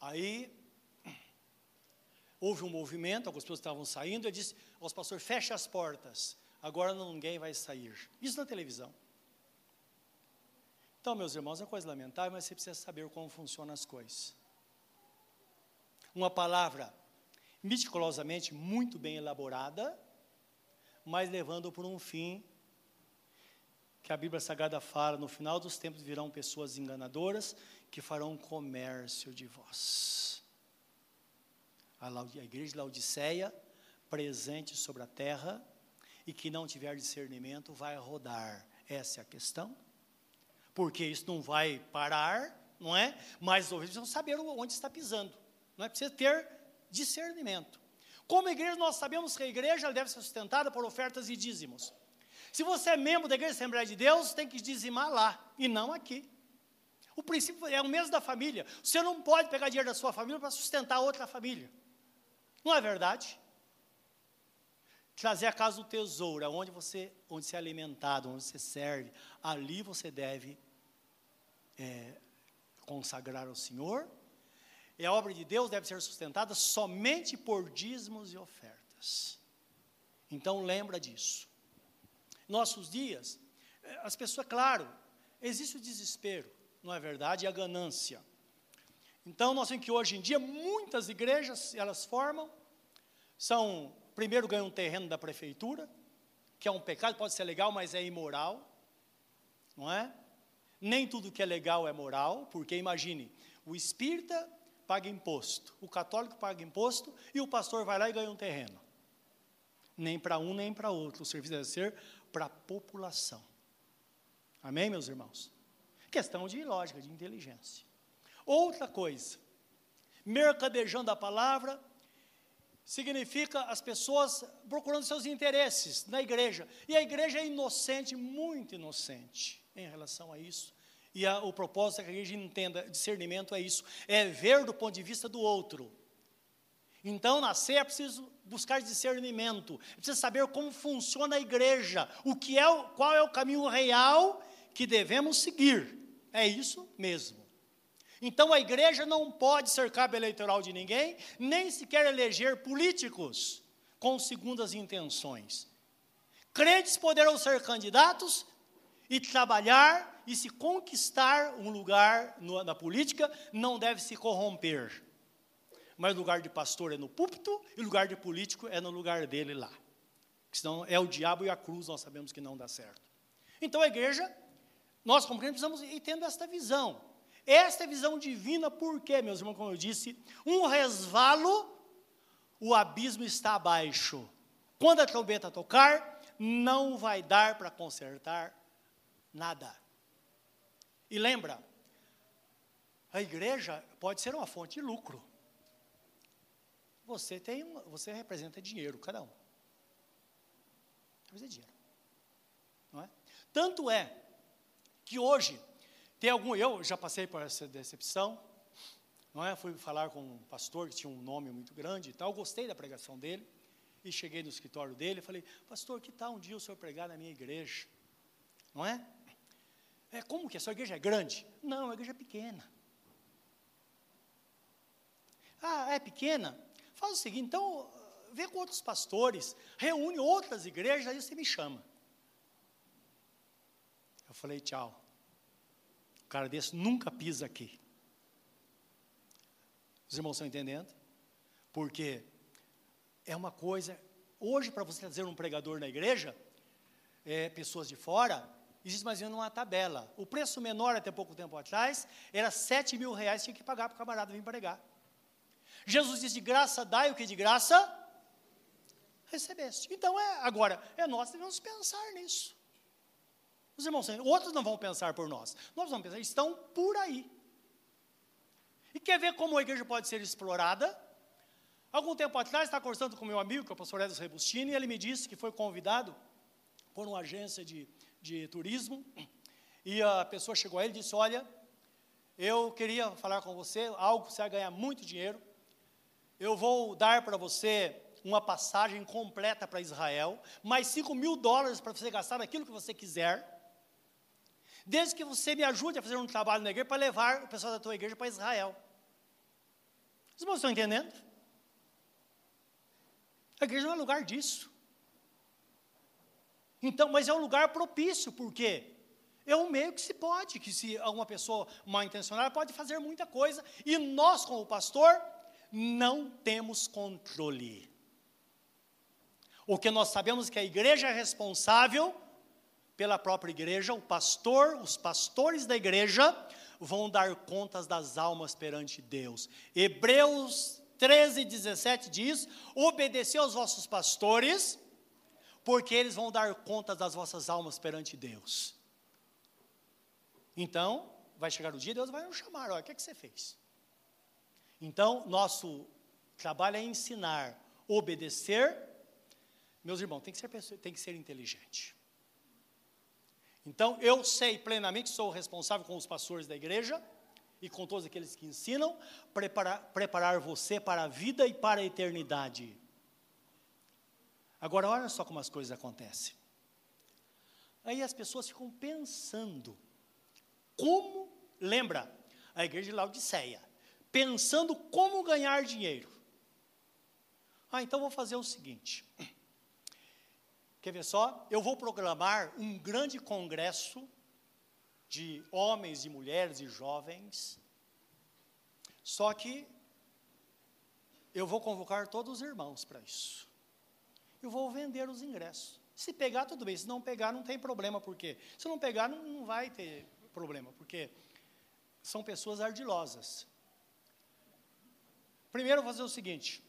Aí, houve um movimento, algumas pessoas estavam saindo, eu disse aos pastores, feche as portas, agora ninguém vai sair. Isso na televisão. Então, meus irmãos, é coisa lamentável, mas você precisa saber como funcionam as coisas uma palavra meticulosamente muito bem elaborada, mas levando por um fim que a Bíblia Sagrada fala: no final dos tempos virão pessoas enganadoras que farão comércio de vós. A, a igreja de Laodiceia, presente sobre a terra, e que não tiver discernimento, vai rodar. Essa é a questão. Porque isso não vai parar, não é? Mas os ouvintes vão saber onde está pisando. Não é precisa ter discernimento. Como igreja, nós sabemos que a igreja deve ser sustentada por ofertas e dízimos. Se você é membro da Igreja Assembleia de Deus, tem que dizimar lá e não aqui. O princípio é o mesmo da família. Você não pode pegar dinheiro da sua família para sustentar outra família. Não é verdade? Trazer a casa do tesouro, onde você, onde você é alimentado, onde você serve, ali você deve é, consagrar ao Senhor e a obra de Deus deve ser sustentada somente por dízimos e ofertas. Então lembra disso. Nossos dias, eh, as pessoas, claro, existe o desespero, não é verdade? E a ganância. Então nós vemos que hoje em dia muitas igrejas, elas formam, são, primeiro ganham um terreno da prefeitura, que é um pecado, pode ser legal, mas é imoral, não é? Nem tudo que é legal é moral, porque imagine, o espírita paga imposto, o católico paga imposto e o pastor vai lá e ganha um terreno. Nem para um, nem para outro. O serviço deve ser para a população. Amém, meus irmãos? Questão de lógica, de inteligência. Outra coisa, mercadejando a palavra, significa as pessoas procurando seus interesses na igreja. E a igreja é inocente, muito inocente em relação a isso. E a, o propósito é que a igreja entenda, discernimento é isso, é ver do ponto de vista do outro. Então, nascer é preciso buscar discernimento, é preciso saber como funciona a igreja, o que é, qual é o caminho real que devemos seguir. É isso mesmo. Então a igreja não pode ser cabo eleitoral de ninguém, nem sequer eleger políticos com segundas intenções. Crentes poderão ser candidatos e trabalhar e se conquistar um lugar no, na política, não deve se corromper. Mas lugar de pastor é no púlpito e lugar de político é no lugar dele lá. Senão é o diabo e a cruz, nós sabemos que não dá certo. Então a igreja, nós como crentes precisamos ir tendo esta visão. Esta visão divina, porque, meus irmãos, como eu disse, um resvalo, o abismo está abaixo. Quando a trombeta tocar, não vai dar para consertar nada. E lembra, a igreja pode ser uma fonte de lucro. Você tem, você representa dinheiro, cada um. Representa dinheiro. Não é? Tanto é que hoje tem algum, eu já passei por essa decepção, não é? Fui falar com um pastor que tinha um nome muito grande e tal, gostei da pregação dele, e cheguei no escritório dele e falei, pastor, que tal um dia o senhor pregar na minha igreja? Não é? É, como que a sua igreja é grande? Não, a igreja é pequena. Ah, é pequena? Faz o seguinte, então, vê com outros pastores, reúne outras igrejas, aí você me chama. Eu falei, tchau. O cara desse nunca pisa aqui. Os irmãos estão entendendo? Porque é uma coisa. Hoje, para você trazer um pregador na igreja, é, pessoas de fora, existe mais ou menos uma tabela. O preço menor, até pouco tempo atrás, era 7 mil reais, tinha que pagar para o camarada vir pregar. Jesus disse: de graça dai o que de graça recebeste. Então, é, agora, é nós que devemos pensar nisso. Os irmãos, outros não vão pensar por nós. Nós vamos pensar, estão por aí. E quer ver como a igreja pode ser explorada? Algum tempo atrás, estava conversando com meu amigo, que é o pastor Edson Rebustini, e ele me disse que foi convidado por uma agência de, de turismo, e a pessoa chegou a ele e disse, olha, eu queria falar com você, algo que você vai ganhar muito dinheiro, eu vou dar para você uma passagem completa para Israel, mais 5 mil dólares para você gastar naquilo que você quiser, desde que você me ajude a fazer um trabalho na igreja para levar o pessoal da tua igreja para Israel. Irmãos estão entendendo? A igreja não é lugar disso. Então, mas é um lugar propício, porque é um meio que se pode, que se alguma pessoa mal intencionada pode fazer muita coisa, e nós, como pastor, não temos controle. O que nós sabemos é que a igreja é responsável pela própria igreja, o pastor, os pastores da igreja vão dar contas das almas perante Deus. Hebreus 13, 17 diz: obedeceu aos vossos pastores, porque eles vão dar contas das vossas almas perante Deus. Então, vai chegar o dia, Deus vai nos chamar: olha, o que, é que você fez? Então, nosso trabalho é ensinar, obedecer. Meus irmãos, tem que ser, tem que ser inteligente. Então, eu sei plenamente, sou responsável com os pastores da igreja e com todos aqueles que ensinam, preparar, preparar você para a vida e para a eternidade. Agora, olha só como as coisas acontecem. Aí as pessoas ficam pensando, como, lembra, a igreja de Laodiceia, pensando como ganhar dinheiro. Ah, então vou fazer o seguinte. Quer ver só? Eu vou programar um grande congresso de homens e mulheres e jovens. Só que eu vou convocar todos os irmãos para isso. Eu vou vender os ingressos. Se pegar, tudo bem. Se não pegar, não tem problema, porque se não pegar, não, não vai ter problema, porque são pessoas ardilosas. Primeiro, eu vou fazer o seguinte: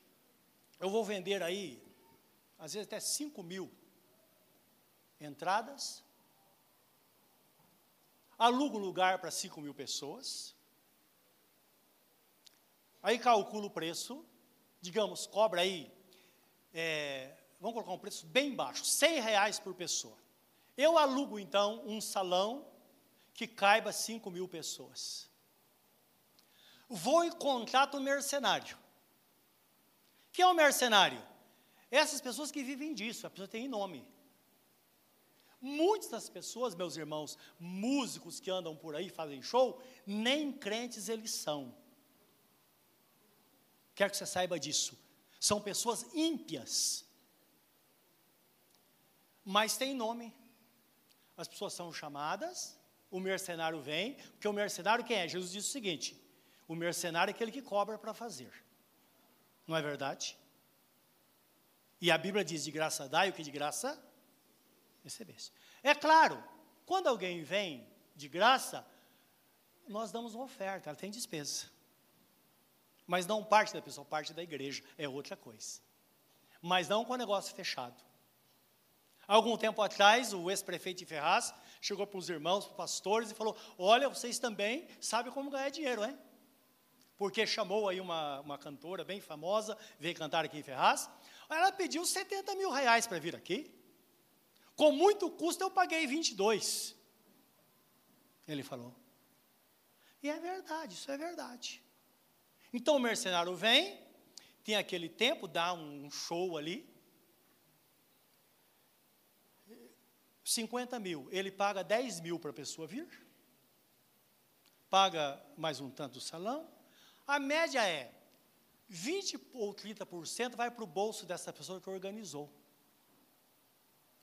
eu vou vender aí, às vezes até 5 mil entradas, alugo lugar para 5 mil pessoas, aí calculo o preço, digamos, cobra aí, é, vamos colocar um preço bem baixo, 100 reais por pessoa. Eu alugo então um salão que caiba 5 mil pessoas. Vou e contrato um mercenário. Quem é o mercenário? Essas pessoas que vivem disso, a pessoa tem nome. Muitas das pessoas, meus irmãos, músicos que andam por aí, fazem show, nem crentes eles são. Quero que você saiba disso. São pessoas ímpias. Mas tem nome. As pessoas são chamadas, o mercenário vem, porque o mercenário quem é? Jesus disse o seguinte: o mercenário é aquele que cobra para fazer. Não é verdade? E a Bíblia diz: de graça e o que de graça recebesse. É claro, quando alguém vem de graça, nós damos uma oferta, ela tem despesa. Mas não parte da pessoa, parte da igreja, é outra coisa. Mas não com o negócio fechado. Algum tempo atrás, o ex-prefeito de Ferraz chegou para os irmãos, para os pastores e falou: Olha, vocês também sabem como ganhar dinheiro, hein? Porque chamou aí uma, uma cantora bem famosa, veio cantar aqui em Ferraz. Ela pediu 70 mil reais para vir aqui. Com muito custo eu paguei 22. Ele falou. E é verdade, isso é verdade. Então o mercenário vem, tem aquele tempo, dá um show ali. 50 mil, ele paga 10 mil para a pessoa vir, paga mais um tanto do salão. A média é 20 ou 30% vai para o bolso dessa pessoa que organizou.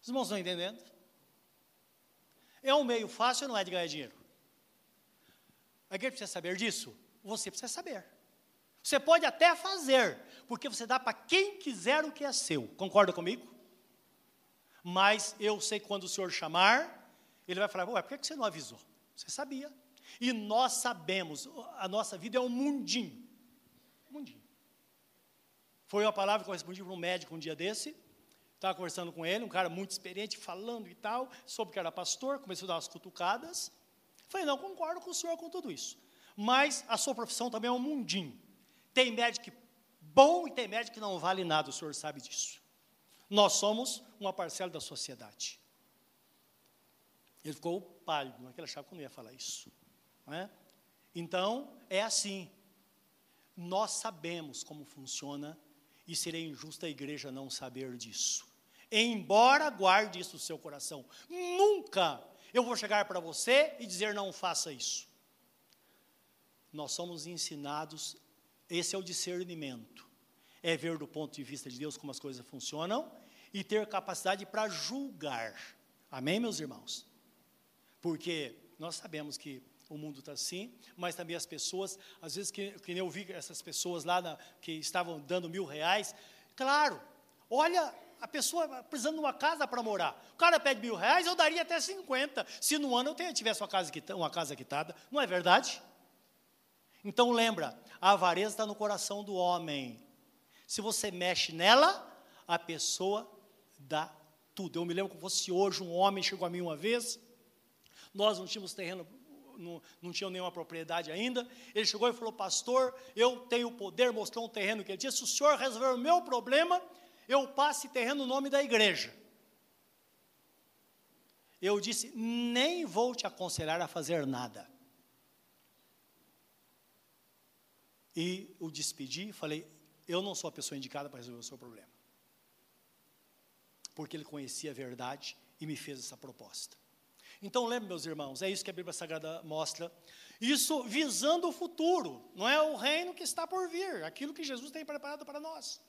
Os irmãos estão entendendo? É um meio fácil ou não é de ganhar dinheiro? Alguém precisa saber disso? Você precisa saber. Você pode até fazer, porque você dá para quem quiser o que é seu. Concorda comigo? Mas eu sei que quando o Senhor chamar, Ele vai falar: Ué, por que você não avisou? Você sabia. E nós sabemos, a nossa vida é um mundinho. Mundinho. Foi uma palavra que eu respondi para um médico um dia desse. Estava conversando com ele, um cara muito experiente, falando e tal, soube que era pastor, começou a dar umas cutucadas. Falei, não, concordo com o senhor com tudo isso. Mas a sua profissão também é um mundinho. Tem médico bom e tem médico que não vale nada, o senhor sabe disso. Nós somos uma parcela da sociedade. Ele ficou pálido, não é que não ia falar isso. Não é? Então, é assim. Nós sabemos como funciona e seria injusto a igreja não saber disso. Embora guarde isso no seu coração, nunca eu vou chegar para você e dizer não faça isso. Nós somos ensinados, esse é o discernimento, é ver do ponto de vista de Deus como as coisas funcionam e ter capacidade para julgar. Amém, meus irmãos? Porque nós sabemos que o mundo está assim, mas também as pessoas, às vezes que, que eu vi essas pessoas lá na, que estavam dando mil reais, claro, olha a pessoa precisando de uma casa para morar. O cara pede mil reais, eu daria até 50, se no ano eu tivesse uma casa, uma casa quitada, não é verdade? Então lembra, a avareza está no coração do homem. Se você mexe nela, a pessoa dá tudo. Eu me lembro como fosse hoje um homem chegou a mim uma vez, nós não tínhamos terreno não, não tinham nenhuma propriedade ainda. Ele chegou e falou: Pastor, eu tenho o poder, mostrou um terreno que ele disse: Se o senhor resolver o meu problema, eu passe terreno no nome da igreja. Eu disse: Nem vou te aconselhar a fazer nada. E o despedi falei: Eu não sou a pessoa indicada para resolver o seu problema. Porque ele conhecia a verdade e me fez essa proposta. Então, lembre, meus irmãos, é isso que a Bíblia Sagrada mostra. Isso visando o futuro, não é o reino que está por vir, aquilo que Jesus tem preparado para nós.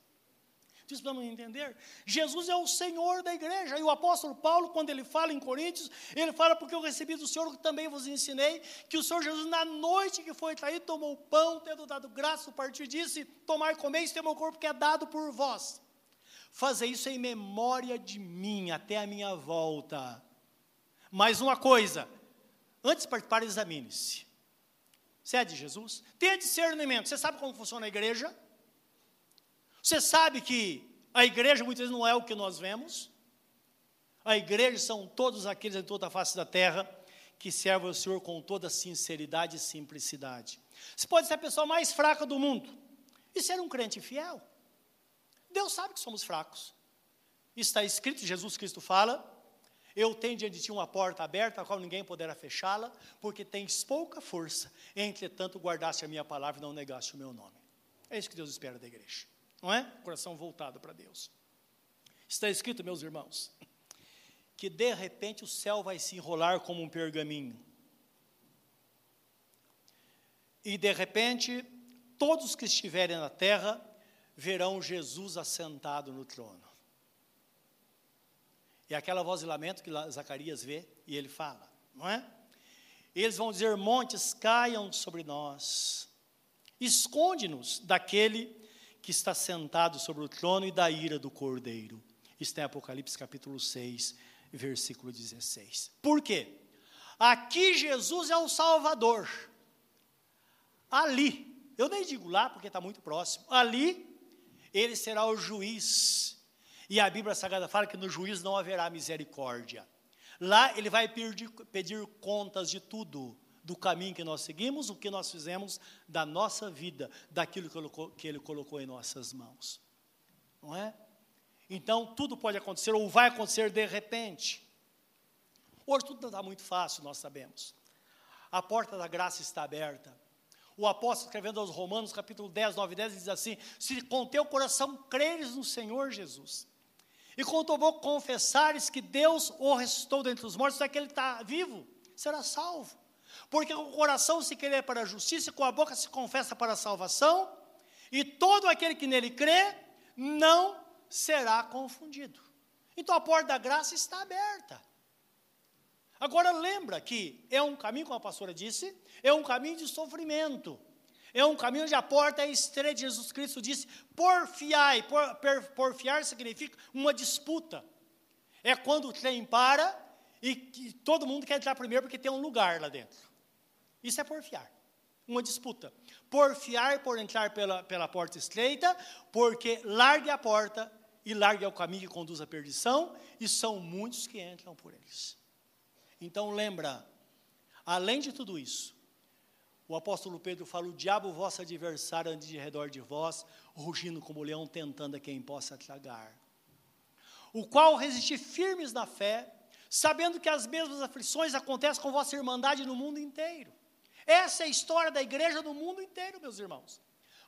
Isso precisamos entender. Jesus é o Senhor da igreja. E o apóstolo Paulo, quando ele fala em Coríntios, ele fala, porque eu recebi do Senhor, que também vos ensinei, que o Senhor Jesus, na noite que foi traído, tomou o pão, tendo dado graça, partiu e disse: Tomai e comeis, este é o meu corpo que é dado por vós. Fazer isso em memória de mim, até a minha volta. Mais uma coisa, antes de participar, examine-se. Você é de Jesus? Tenha discernimento. Você sabe como funciona a igreja? Você sabe que a igreja muitas vezes não é o que nós vemos? A igreja são todos aqueles em toda a face da terra que servem ao Senhor com toda sinceridade e simplicidade. Você pode ser a pessoa mais fraca do mundo e ser um crente fiel. Deus sabe que somos fracos. Está escrito, Jesus Cristo fala, eu tenho diante de ti uma porta aberta, a qual ninguém poderá fechá-la, porque tens pouca força. Entretanto, guardaste a minha palavra e não negaste o meu nome. É isso que Deus espera da igreja, não é? Coração voltado para Deus. Está escrito, meus irmãos, que de repente o céu vai se enrolar como um pergaminho. E de repente, todos que estiverem na terra verão Jesus assentado no trono. É aquela voz de lamento que Zacarias vê e ele fala, não é? Eles vão dizer: montes caiam sobre nós, esconde-nos daquele que está sentado sobre o trono e da ira do cordeiro. Isso tem Apocalipse capítulo 6, versículo 16. Por quê? Aqui Jesus é o Salvador. Ali, eu nem digo lá porque está muito próximo, ali ele será o juiz E a Bíblia Sagrada fala que no juízo não haverá misericórdia. Lá ele vai pedir, pedir contas de tudo, do caminho que nós seguimos, o que nós fizemos da nossa vida, daquilo que colocou, que ele colocou em nossas mãos. Não é? Então, tudo pode acontecer, ou vai acontecer de repente. Hoje tudo está muito fácil, nós sabemos. A porta da graça está aberta. O apóstolo, escrevendo aos Romanos, capítulo 10, 9 e 10, diz assim: Se com teu coração creres no Senhor Jesus, e com tua boca confessares que Deus o ressuscitou dentre os mortos, é que ele está vivo, será salvo. Porque com o coração se crê para a justiça, e com a boca se confessa para a salvação, e todo aquele que nele crê não será confundido. Então a porta da graça está aberta. Agora lembra que é um caminho, como a pastora disse, é um caminho de sofrimento. É um caminho onde a porta é estreita. Jesus Cristo disse: porfiai. Por, por, porfiar significa uma disputa. É quando o trem para e, e todo mundo quer entrar primeiro porque tem um lugar lá dentro. Isso é porfiar. Uma disputa. Porfiar por entrar pela, pela porta estreita, porque largue a porta e largue o caminho que conduz à perdição, e são muitos que entram por eles. Então lembra, além de tudo isso, o apóstolo Pedro fala: o diabo, vosso adversário, anda de redor de vós, rugindo como leão, tentando a quem possa tragar. O qual resistir firmes na fé, sabendo que as mesmas aflições acontecem com vossa irmandade no mundo inteiro. Essa é a história da igreja no mundo inteiro, meus irmãos.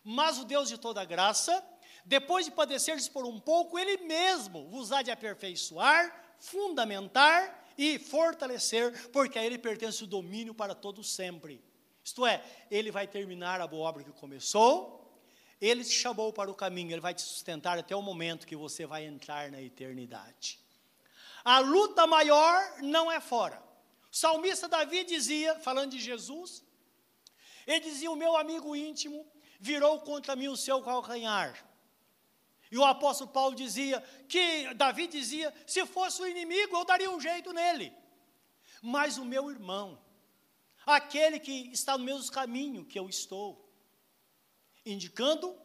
Mas o Deus de toda graça, depois de padecerdes por um pouco, Ele mesmo vos há de aperfeiçoar, fundamentar e fortalecer, porque a Ele pertence o domínio para todo sempre. Isto é, Ele vai terminar a boa obra que começou, Ele te chamou para o caminho, Ele vai te sustentar até o momento que você vai entrar na eternidade. A luta maior não é fora. O salmista Davi dizia, falando de Jesus, ele dizia: O meu amigo íntimo virou contra mim o seu calcanhar. E o apóstolo Paulo dizia que Davi dizia: se fosse o inimigo, eu daria um jeito nele. Mas o meu irmão, aquele que está no mesmo caminho que eu estou, indicando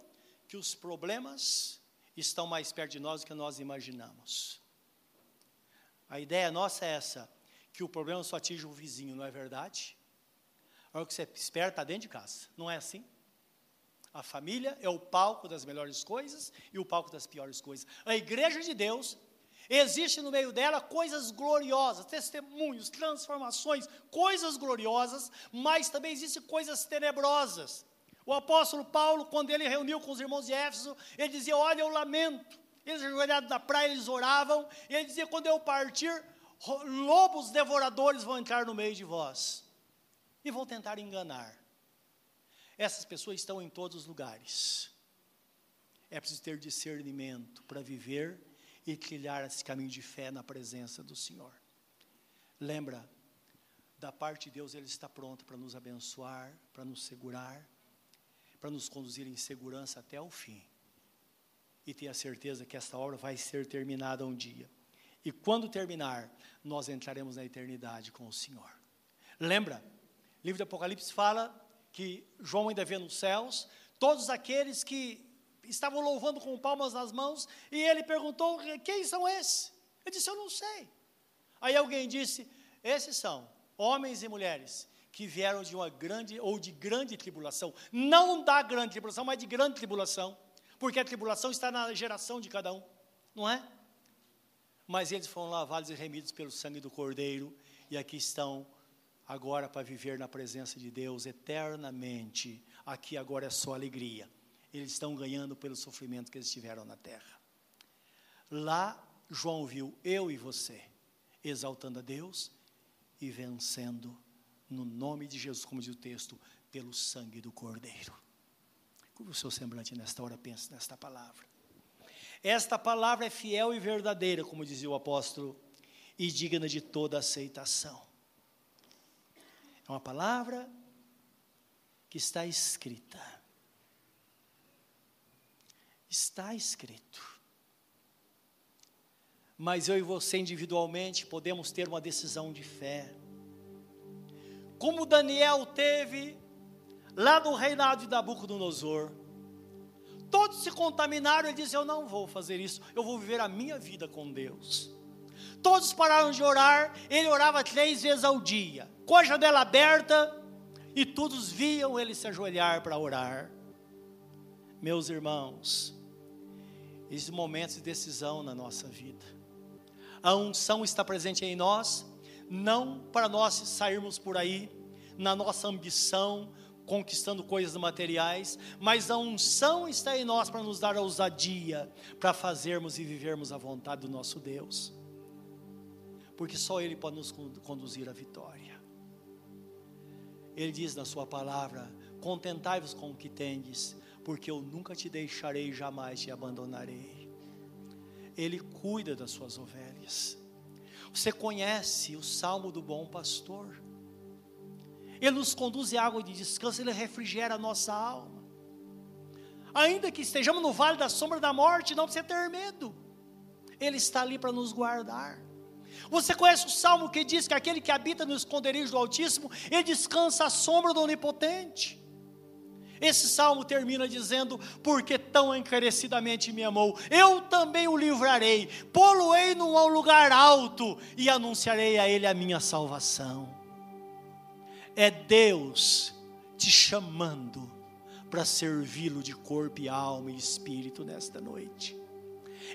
que os problemas estão mais perto de nós do que nós imaginamos. A ideia nossa é essa, que o problema só atinge o vizinho, não é verdade? A hora que você espera, está dentro de casa, não é assim? A família é o palco das melhores coisas e o palco das piores coisas. A igreja de Deus existe no meio dela coisas gloriosas, testemunhos, transformações, coisas gloriosas, mas também existem coisas tenebrosas. O apóstolo Paulo, quando ele reuniu com os irmãos de Éfeso, ele dizia: Olha, eu lamento. Eles ajoelhados na praia, eles oravam, e ele dizia: Quando eu partir, lobos devoradores vão entrar no meio de vós e vão tentar enganar. Essas pessoas estão em todos os lugares. É preciso ter discernimento para viver e trilhar esse caminho de fé na presença do Senhor. Lembra, da parte de Deus Ele está pronto para nos abençoar, para nos segurar, para nos conduzir em segurança até o fim. E tenha certeza que esta obra vai ser terminada um dia. E quando terminar, nós entraremos na eternidade com o Senhor. Lembra, livro do Apocalipse fala que João ainda vê nos céus, todos aqueles que estavam louvando com palmas nas mãos, e ele perguntou: Quem são esses? Ele disse: Eu não sei. Aí alguém disse: Esses são homens e mulheres que vieram de uma grande ou de grande tribulação, não da grande tribulação, mas de grande tribulação, porque a tribulação está na geração de cada um, não é? Mas eles foram lavados e remidos pelo sangue do Cordeiro, e aqui estão agora para viver na presença de Deus eternamente. Aqui agora é só alegria. Eles estão ganhando pelo sofrimento que eles tiveram na terra. Lá, João viu eu e você exaltando a Deus e vencendo no nome de Jesus, como diz o texto, pelo sangue do Cordeiro. Como o seu semblante nesta hora pensa nesta palavra. Esta palavra é fiel e verdadeira, como dizia o apóstolo, e digna de toda aceitação. É uma palavra que está escrita. Está escrito. Mas eu e você individualmente podemos ter uma decisão de fé. Como Daniel teve lá no reinado de Nabucodonosor. Todos se contaminaram. Ele disse: Eu não vou fazer isso, eu vou viver a minha vida com Deus. Todos pararam de orar. Ele orava três vezes ao dia, com a janela aberta, e todos viam ele se ajoelhar para orar. Meus irmãos, esses momentos de decisão na nossa vida. A unção está presente em nós, não para nós sairmos por aí na nossa ambição, conquistando coisas materiais, mas a unção está em nós para nos dar a ousadia para fazermos e vivermos a vontade do nosso Deus. Porque só Ele pode nos conduzir à vitória. Ele diz na Sua palavra: Contentai-vos com o que tendes, porque eu nunca te deixarei, jamais te abandonarei. Ele cuida das suas ovelhas. Você conhece o salmo do bom pastor? Ele nos conduz em água de descanso, Ele refrigera a nossa alma. Ainda que estejamos no vale da sombra da morte, não precisa ter medo. Ele está ali para nos guardar. Você conhece o salmo que diz que aquele que habita no esconderijo do Altíssimo, ele descansa à sombra do Onipotente. Esse salmo termina dizendo: Porque tão encarecidamente me amou, eu também o livrarei, pô-lo-ei num lugar alto e anunciarei a ele a minha salvação é Deus te chamando para servi-lo de corpo e alma e espírito nesta noite.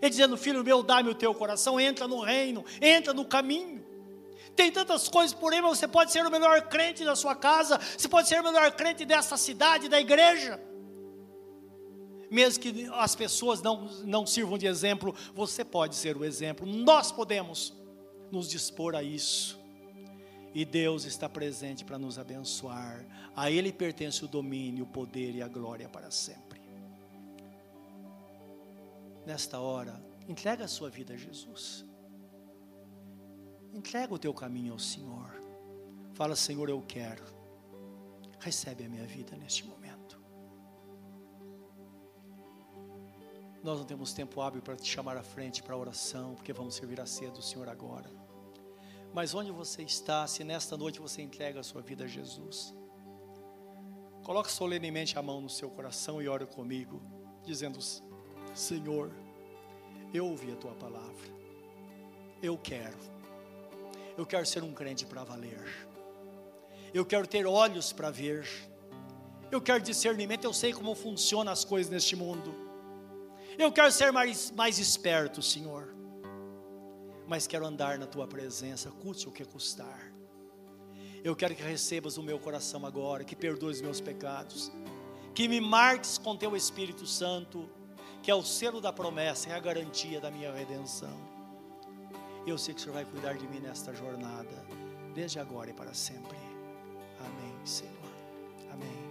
Ele dizendo: Filho meu, dá-me o teu coração, entra no reino, entra no caminho. Tem tantas coisas por aí, mas você pode ser o melhor crente da sua casa, você pode ser o melhor crente dessa cidade, da igreja. Mesmo que as pessoas não, não sirvam de exemplo, você pode ser o exemplo. Nós podemos nos dispor a isso. E Deus está presente para nos abençoar. A Ele pertence o domínio, o poder e a glória para sempre. Nesta hora, entrega a sua vida a Jesus. Entrega o teu caminho ao Senhor. Fala, Senhor, eu quero. Recebe a minha vida neste momento. Nós não temos tempo hábil para te chamar à frente para a oração, porque vamos servir a ceia do Senhor agora. Mas onde você está, se nesta noite você entrega a sua vida a Jesus, coloque solenemente a mão no seu coração e ore comigo, dizendo: Senhor, eu ouvi a tua palavra, eu quero, eu quero ser um crente para valer, eu quero ter olhos para ver, eu quero discernimento, eu sei como funcionam as coisas neste mundo, eu quero ser mais, mais esperto, Senhor. Mas quero andar na tua presença, custe o que custar. Eu quero que recebas o meu coração agora, que perdoes meus pecados, que me marques com teu Espírito Santo, que é o selo da promessa, é a garantia da minha redenção. Eu sei que o Senhor vai cuidar de mim nesta jornada, desde agora e para sempre. Amém, Senhor. Amém.